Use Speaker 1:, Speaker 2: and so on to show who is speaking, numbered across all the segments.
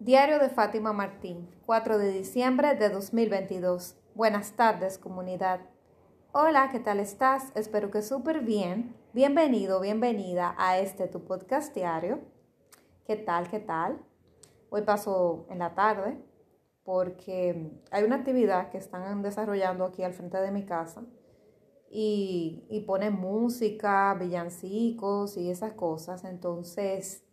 Speaker 1: Diario de Fátima Martín, 4 de diciembre de 2022. Buenas tardes, comunidad. Hola, ¿qué tal estás? Espero que súper bien. Bienvenido, bienvenida a este tu podcast diario. ¿Qué tal, qué tal? Hoy paso en la tarde porque hay una actividad que están desarrollando aquí al frente de mi casa y, y ponen música, villancicos y esas cosas. Entonces,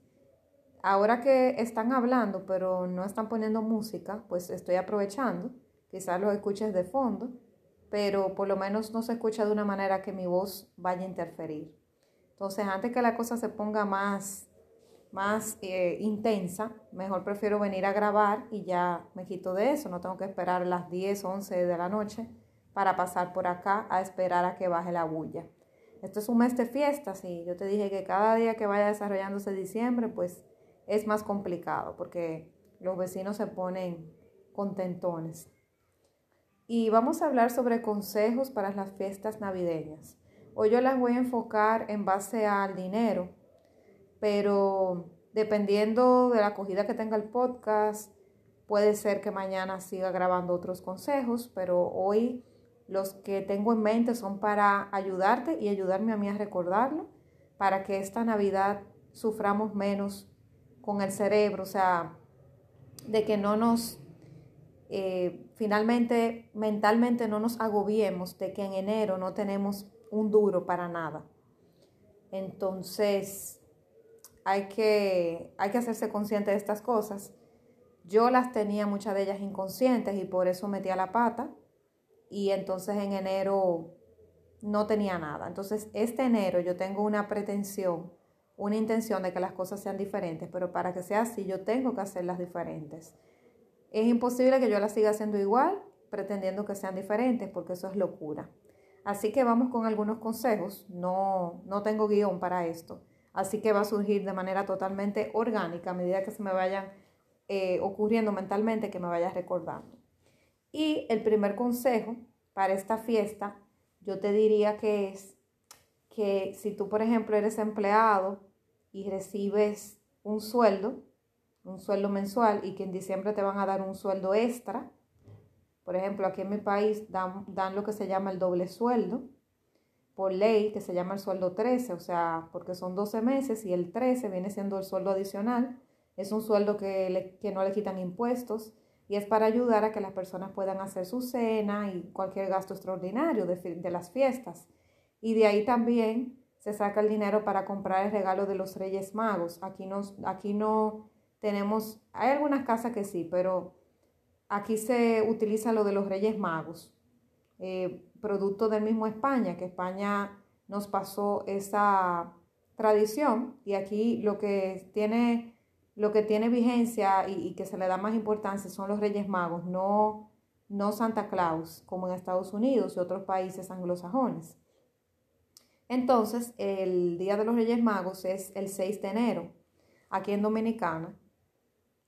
Speaker 1: ahora que están hablando pero no están poniendo música, pues estoy aprovechando. Quizás los escuches de fondo, pero por lo menos no se escucha de una manera que mi voz vaya a interferir. Entonces, antes que la cosa se ponga más, más eh, intensa, mejor prefiero venir a grabar y ya me quito de eso. No tengo que esperar las 10, 11 de la noche para pasar por acá a esperar a que baje la bulla. Esto es un mes de fiestas y yo te dije que cada día que vaya desarrollándose diciembre, pues es más complicado porque los vecinos se ponen contentones. Y vamos a hablar sobre consejos para las fiestas navideñas. Hoy yo las voy a enfocar en base al dinero, pero dependiendo de la acogida que tenga el podcast, puede ser que mañana siga grabando otros consejos, pero hoy los que tengo en mente son para ayudarte y ayudarme a mí a recordarlo, para que esta Navidad suframos menos con el cerebro, o sea, de que no nos, eh, finalmente, mentalmente no nos agobiemos de que en enero no tenemos un duro para nada. Entonces, hay que, hay que hacerse consciente de estas cosas. Yo las tenía muchas de ellas inconscientes y por eso metía la pata y entonces en enero no tenía nada. Entonces, este enero yo tengo una pretensión una intención de que las cosas sean diferentes, pero para que sea así yo tengo que hacerlas diferentes. Es imposible que yo las siga haciendo igual pretendiendo que sean diferentes porque eso es locura. Así que vamos con algunos consejos, no, no tengo guion para esto, así que va a surgir de manera totalmente orgánica a medida que se me vayan eh, ocurriendo mentalmente, que me vaya recordando. Y el primer consejo para esta fiesta, yo te diría que es que si tú, por ejemplo, eres empleado y recibes un sueldo, un sueldo mensual, y que en diciembre te van a dar un sueldo extra, por ejemplo, aquí en mi país dan, dan lo que se llama el doble sueldo, por ley, que se llama el sueldo 13, o sea, porque son 12 meses y el 13 viene siendo el sueldo adicional, es un sueldo que, que no le quitan impuestos y es para ayudar a que las personas puedan hacer su cena y cualquier gasto extraordinario de, de las fiestas. Y de ahí también se saca el dinero para comprar el regalo de los Reyes Magos. Aquí, aquí no tenemos, hay algunas casas que sí, pero aquí se utiliza lo de los Reyes Magos, eh, producto del mismo España, que España nos pasó esa tradición y aquí lo que tiene, lo que tiene vigencia y, y que se le da más importancia son los Reyes Magos, no, no Santa Claus, como en Estados Unidos y otros países anglosajones. Entonces, el Día de los Reyes Magos es el 6 de enero, aquí en Dominicana.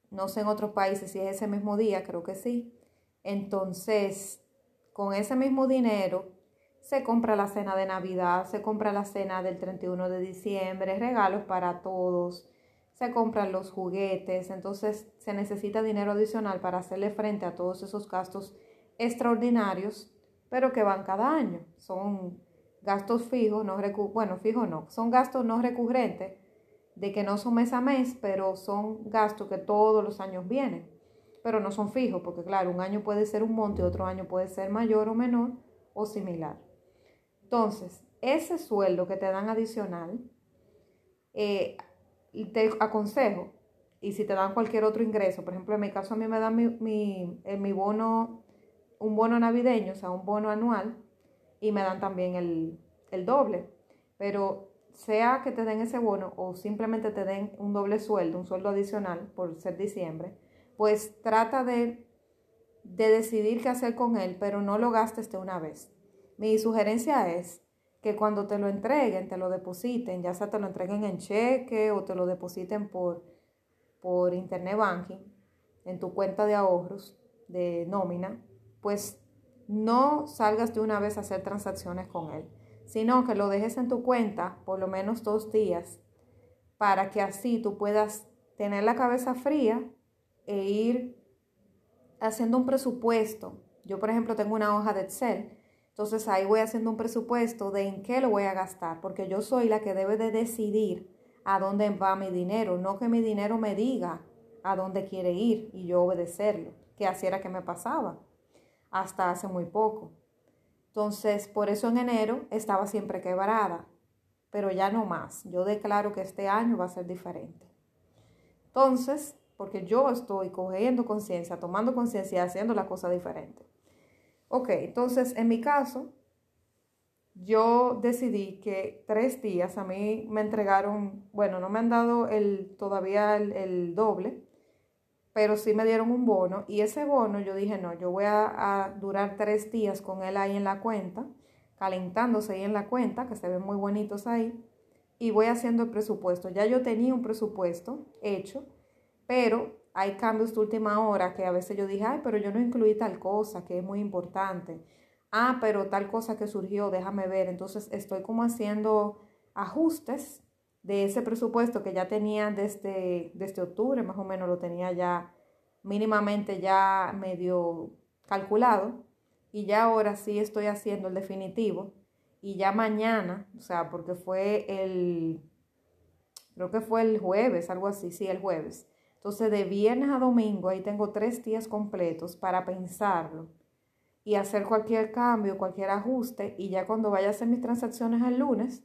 Speaker 1: No sé en otros países si es ese mismo día, creo que sí. Entonces, con ese mismo dinero se compra la cena de Navidad, se compra la cena del 31 de diciembre, regalos para todos, se compran los juguetes, entonces se necesita dinero adicional para hacerle frente a todos esos gastos extraordinarios, pero que van cada año. Son gastos fijos, no bueno, fijos no, son gastos no recurrentes, de que no son mes a mes, pero son gastos que todos los años vienen, pero no son fijos, porque claro, un año puede ser un monto y otro año puede ser mayor o menor o similar. Entonces, ese sueldo que te dan adicional, eh, te aconsejo, y si te dan cualquier otro ingreso, por ejemplo, en mi caso a mí me dan mi, mi, mi bono, un bono navideño, o sea, un bono anual, y me dan también el, doble. Pero sea que te den ese bono o simplemente te den un doble sueldo, un sueldo adicional por ser diciembre, pues trata de, de decidir qué hacer con él, pero no lo gastes de una vez. Mi sugerencia es que cuando te lo entreguen, te lo depositen, ya sea te lo entreguen en cheque o te lo depositen por, por internet banking, en tu cuenta de ahorros de nómina, pues no salgas de una vez a hacer transacciones con él, sino que lo dejes en tu cuenta por lo menos dos días para que así tú puedas tener la cabeza fría e ir haciendo un presupuesto. Yo, por ejemplo, tengo una hoja de Excel, entonces ahí voy haciendo un presupuesto de en qué lo voy a gastar, porque yo soy la que debe de decidir a dónde va mi dinero, no que mi dinero me diga a dónde quiere ir y yo obedecerlo, que así era que me pasaba hasta hace muy poco. Entonces, por eso en enero estaba siempre quebrada, pero ya no más. Yo declaro que este año va a ser diferente. Entonces, porque yo estoy cogiendo conciencia, tomando conciencia y haciendo la cosa diferente. Ok, entonces en mi caso, yo decidí que tres días a mí me entregaron, bueno, no me han dado el, todavía el, el doble, pero sí me dieron un bono y ese bono yo dije, no, yo voy a, durar tres días con él ahí en la cuenta, calentándose ahí en la cuenta, que se ven muy bonitos ahí, y voy haciendo el presupuesto. Ya yo tenía un presupuesto hecho, pero hay cambios de última hora que a veces yo dije, ay, pero yo no incluí tal cosa, que es muy importante. Ah, pero tal cosa que surgió, déjame ver. Entonces estoy como haciendo ajustes de ese presupuesto que ya tenía desde, desde octubre, más o menos lo tenía ya mínimamente ya medio calculado y ya ahora sí estoy haciendo el definitivo y ya mañana, o sea, porque fue el, creo que fue el jueves, algo así, sí, el jueves. Entonces de viernes a domingo ahí tengo tres días completos para pensarlo y hacer cualquier cambio, cualquier ajuste y ya cuando vaya a hacer mis transacciones el lunes,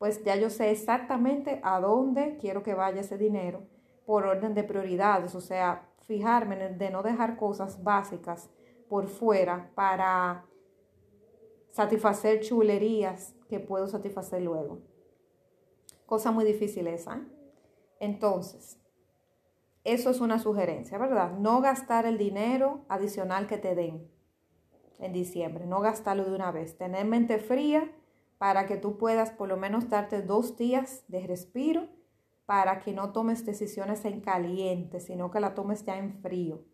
Speaker 1: pues ya yo sé exactamente a dónde quiero que vaya ese dinero por orden de prioridades, o sea, fijarme en de no dejar cosas básicas por fuera para satisfacer chulerías que puedo satisfacer luego. Cosa muy difícil esa. ¿eh? Entonces, eso es una sugerencia, ¿verdad? No gastar el dinero adicional que te den en diciembre, no gastarlo de una vez, tener mente fría para que tú puedas por lo menos darte dos días de respiro para que no tomes decisiones en caliente, sino que la tomes ya en frío.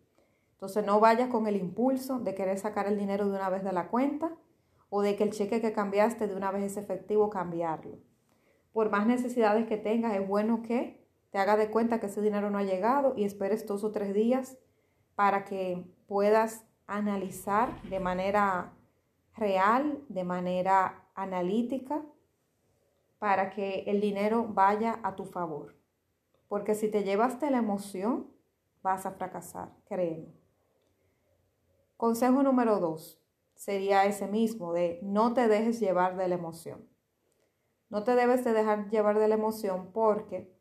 Speaker 1: Entonces no vayas con el impulso de querer sacar el dinero de una vez de la cuenta o de que el cheque que cambiaste de una vez es efectivo cambiarlo. Por más necesidades que tengas, es bueno que te hagas de cuenta que ese dinero no ha llegado y esperes dos o tres días para que puedas analizar de manera real, de manera analítica para que el dinero vaya a tu favor. Porque si te llevas de la emoción, vas a fracasar, créeme. Consejo número dos sería ese mismo, de no te dejes llevar de la emoción. No te debes de dejar llevar de la emoción porque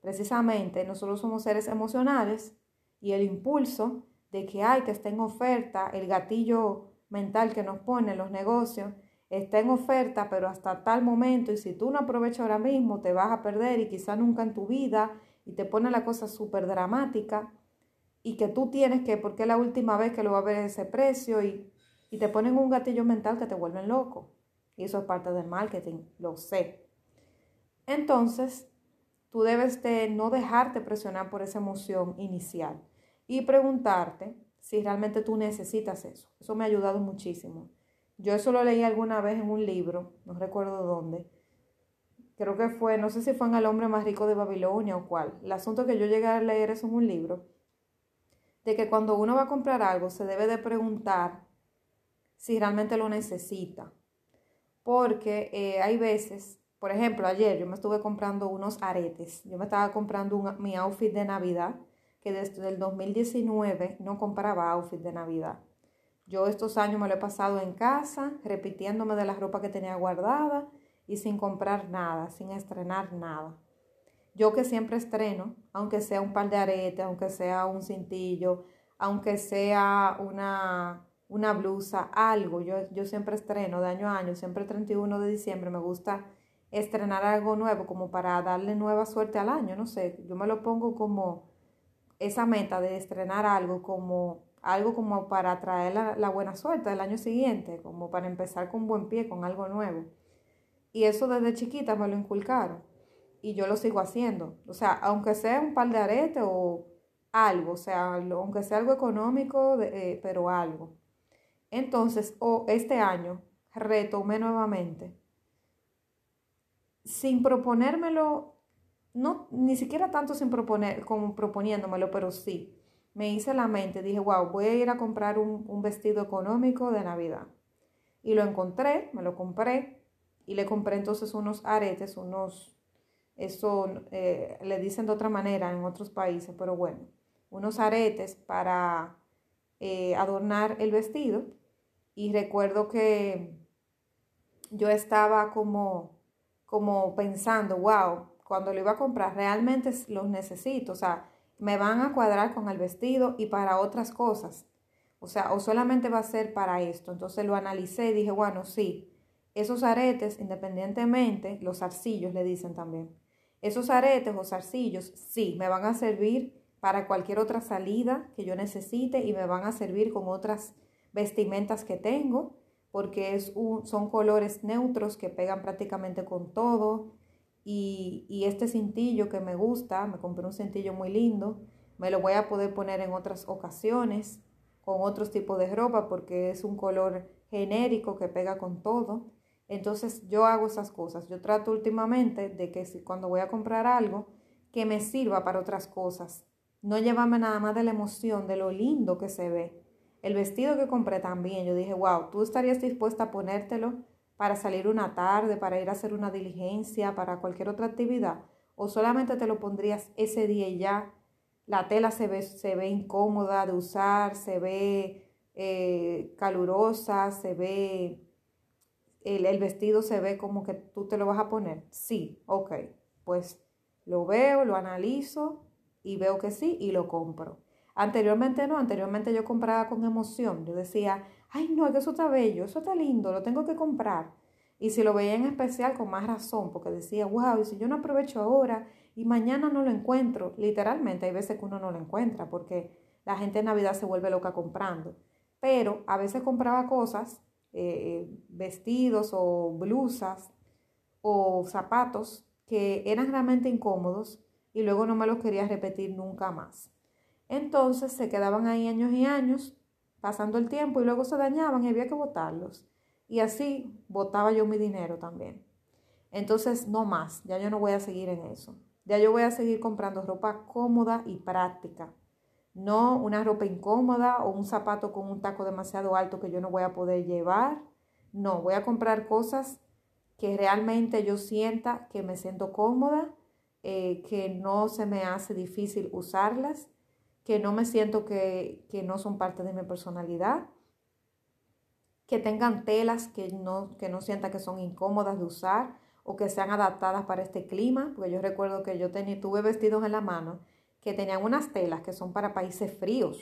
Speaker 1: precisamente nosotros somos seres emocionales y el impulso de que hay que esté en oferta, el gatillo mental que nos pone los negocios, está en oferta, pero hasta tal momento, y si tú no aprovechas ahora mismo, te vas a perder y quizá nunca en tu vida, y te pone la cosa súper dramática, y que tú tienes que, porque es la última vez que lo va a ver ese precio, y, y te ponen un gatillo mental que te vuelven loco. Y eso es parte del marketing, lo sé. Entonces, tú debes de no dejarte presionar por esa emoción inicial y preguntarte si realmente tú necesitas eso. Eso me ha ayudado muchísimo. Yo eso lo leí alguna vez en un libro, no recuerdo dónde. Creo que fue, no sé si fue en El hombre más rico de Babilonia o cuál. El asunto que yo llegué a leer es en un libro, de que cuando uno va a comprar algo se debe de preguntar si realmente lo necesita. Porque eh, hay veces, por ejemplo, ayer yo me estuve comprando unos aretes. Yo me estaba comprando mi outfit de Navidad, que desde el 2019 no compraba outfit de Navidad. Yo estos años me lo he pasado en casa, repitiéndome de la ropa que tenía guardada y sin comprar nada, sin estrenar nada. Yo que siempre estreno, aunque sea un par de aretes, aunque sea un cintillo, aunque sea una, una blusa, algo, yo, yo siempre estreno de año a año, siempre el 31 de diciembre me gusta estrenar algo nuevo como para darle nueva suerte al año, no sé, yo me lo pongo como esa meta de estrenar algo como algo como para traer la, buena suerte del año siguiente, como para empezar con buen pie, con algo nuevo. Y eso desde chiquita me lo inculcaron y yo lo sigo haciendo. O sea, aunque sea un par de aretes o algo, o sea, aunque sea algo económico, eh, pero algo. Entonces, o este año retomé nuevamente, sin proponérmelo, no, ni siquiera tanto sin proponer, como proponiéndomelo, pero sí, me hice la mente, dije, wow, voy a ir a comprar un, vestido económico de Navidad. Y lo encontré, me lo compré y le compré entonces unos aretes, unos, eso eh, le dicen de otra manera en otros países, pero bueno, unos aretes para eh, adornar el vestido. Y recuerdo que yo estaba como, como pensando, wow, cuando lo iba a comprar, realmente los necesito, o sea, me van a cuadrar con el vestido y para otras cosas. O sea, o solamente va a ser para esto. Entonces lo analicé y dije, bueno, sí, esos aretes, independientemente, los zarcillos le dicen también, esos aretes o zarcillos, sí, me van a servir para cualquier otra salida que yo necesite y me van a servir con otras vestimentas que tengo, porque son colores neutros que pegan prácticamente con todo. Y, este cintillo que me gusta, me compré un cintillo muy lindo, me lo voy a poder poner en otras ocasiones con otros tipos de ropa porque es un color genérico que pega con todo. Entonces yo hago esas cosas. Yo trato últimamente de que si cuando voy a comprar algo, que me sirva para otras cosas. No llevarme nada más de la emoción, de lo lindo que se ve. El vestido que compré también, yo dije, wow, ¿tú estarías dispuesta a ponértelo para salir una tarde, para ir a hacer una diligencia, para cualquier otra actividad? ¿O solamente te lo pondrías ese día y ya? La tela se ve, se ve incómoda de usar, se ve eh, calurosa, se ve, el, el vestido se ve como que tú te lo vas a poner. Sí, ok, pues lo veo, lo analizo y veo que sí y lo compro. Anteriormente no, anteriormente yo compraba con emoción. Yo decía, ay no, que eso está bello, eso está lindo, lo tengo que comprar. Y si lo veía en especial, con más razón, porque decía, wow, y si yo no aprovecho ahora y mañana no lo encuentro, literalmente hay veces que uno no lo encuentra porque la gente en Navidad se vuelve loca comprando. Pero a veces compraba cosas, eh, vestidos o blusas o zapatos que eran realmente incómodos y luego no me los quería repetir nunca más. Entonces se quedaban ahí años y años, pasando el tiempo y luego se dañaban y había que botarlos. Y así botaba yo mi dinero también. Entonces, no más, ya yo no voy a seguir en eso. Ya yo voy a seguir comprando ropa cómoda y práctica. No una ropa incómoda o un zapato con un taco demasiado alto que yo no voy a poder llevar. No, voy a comprar cosas que realmente yo sienta que me siento cómoda, eh, que no se me hace difícil usarlas que no me siento que, no son parte de mi personalidad, que tengan telas que no, que no sienta que son incómodas de usar o que sean adaptadas para este clima, porque yo recuerdo que yo tenía, tuve vestidos en la mano que tenían unas telas que son para países fríos,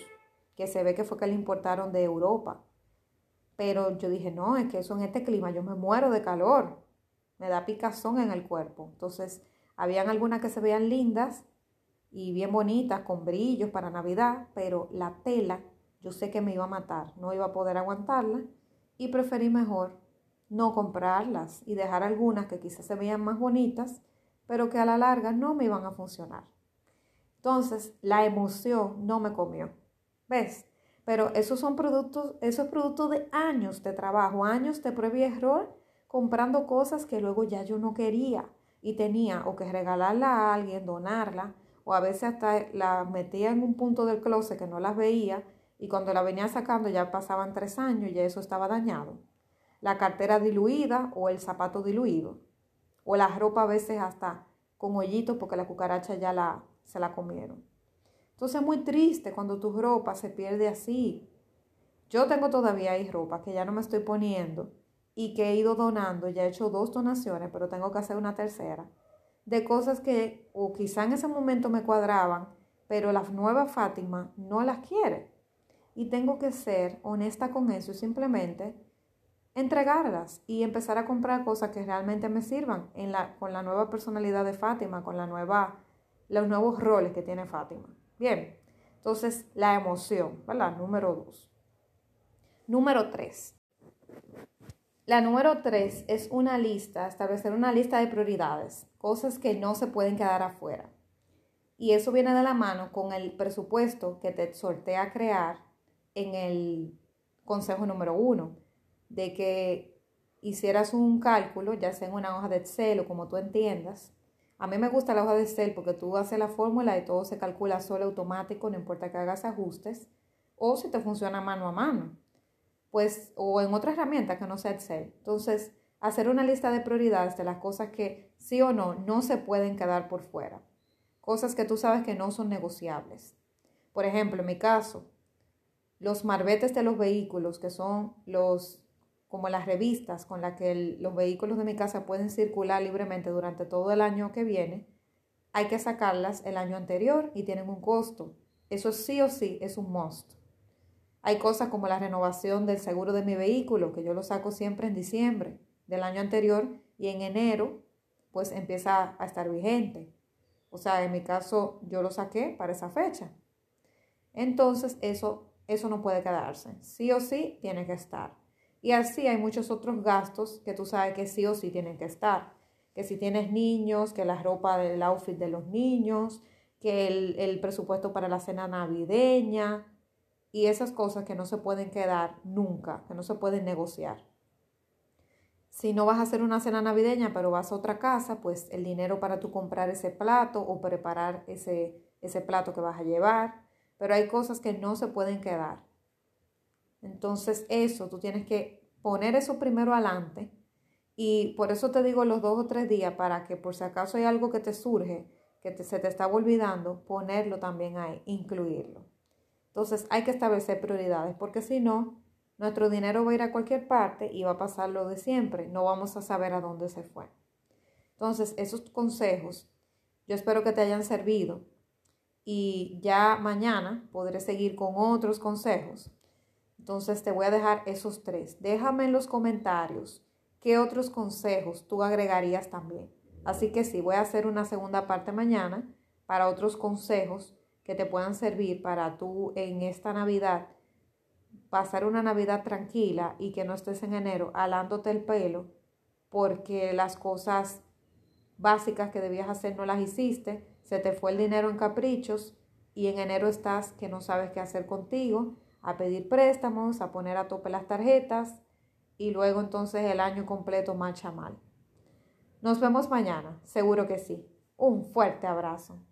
Speaker 1: que se ve que fue que le importaron de Europa. Pero yo dije, no, es que eso en este clima yo me muero de calor, me da picazón en el cuerpo. Entonces, habían algunas que se veían lindas, y bien bonitas, con brillos para Navidad, pero la tela yo sé que me iba a matar, no iba a poder aguantarla y preferí mejor no comprarlas y dejar algunas que quizás se veían más bonitas, pero que a la larga no me iban a funcionar. Entonces, la emoción no me comió. ¿Ves? Pero esos son productos, esos productos de años de trabajo, años de prueba y error, comprando cosas que luego ya yo no quería y tenía o que regalarla a alguien, donarla, o a veces hasta las metía en un punto del closet que no las veía y cuando la venía sacando ya pasaban tres años y ya eso estaba dañado. La cartera diluida o el zapato diluido. O la ropa a veces hasta con hoyitos porque la cucaracha ya la, se la comieron. Entonces es muy triste cuando tu ropa se pierde así. Yo tengo todavía ahí ropa que ya no me estoy poniendo y que he ido donando, ya he hecho dos donaciones, pero tengo que hacer una tercera de cosas que o quizá en ese momento me cuadraban, pero la nueva Fátima no las quiere. Y tengo que ser honesta con eso y simplemente entregarlas y empezar a comprar cosas que realmente me sirvan en la, con la nueva personalidad de Fátima, con la nueva, los nuevos roles que tiene Fátima. Bien, entonces la emoción, ¿verdad? Número dos. Número tres. La número tres es una lista, establecer una lista de prioridades, cosas que no se pueden quedar afuera. Y eso viene de la mano con el presupuesto que te exhorté a crear en el consejo número uno, de que hicieras un cálculo, ya sea en una hoja de Excel o como tú entiendas, A mí me gusta la hoja de Excel porque tú haces la fórmula y todo se calcula solo automático, no importa que hagas ajustes, o si te funciona mano a mano, pues, o en otra herramienta que no sea Excel. Entonces, hacer una lista de prioridades de las cosas que sí o no no se pueden quedar por fuera, cosas que tú sabes que no son negociables. Por ejemplo, en mi caso, los marbetes de los vehículos, que son los como las revistas con las que los vehículos de mi casa pueden circular libremente durante todo el año que viene, hay que sacarlas el año anterior y tienen un costo. Eso sí o sí es un must. Hay cosas como la renovación del seguro de mi vehículo, que yo lo saco siempre en diciembre del año anterior y en enero pues empieza a estar vigente. O sea, en mi caso yo lo saqué para esa fecha. Entonces eso, eso no puede quedarse. Sí o sí tiene que estar. Y así hay muchos otros gastos que tú sabes que sí o sí tienen que estar. Que si tienes niños, que la ropa del outfit de los niños, que el, el presupuesto para la cena navideña y esas cosas que no se pueden quedar nunca, que no se pueden negociar. Si no vas a hacer una cena navideña, pero vas a otra casa, pues el dinero para tú comprar ese plato o preparar ese, ese plato que vas a llevar. Pero hay cosas que no se pueden quedar. Entonces eso, tú tienes que poner eso primero adelante y por eso te digo los dos o tres días para que por si acaso hay algo que te surge, que se te está olvidando, ponerlo también ahí, incluirlo. Entonces hay que establecer prioridades porque si no, nuestro dinero va a ir a cualquier parte y va a pasar lo de siempre, no vamos a saber a dónde se fue. Entonces esos consejos yo espero que te hayan servido y ya mañana podré seguir con otros consejos entonces te voy a dejar esos tres. Déjame en los comentarios qué otros consejos tú agregarías también. Así que sí, voy a hacer una segunda parte mañana para otros consejos que te puedan servir para tú en esta Navidad pasar una Navidad tranquila y que no estés en enero alándote el pelo porque las cosas básicas que debías hacer no las hiciste, se te fue el dinero en caprichos y en enero estás que no sabes qué hacer contigo a pedir préstamos, a poner a tope las tarjetas y luego entonces el año completo marcha mal. Nos vemos mañana, seguro que sí. Un fuerte abrazo.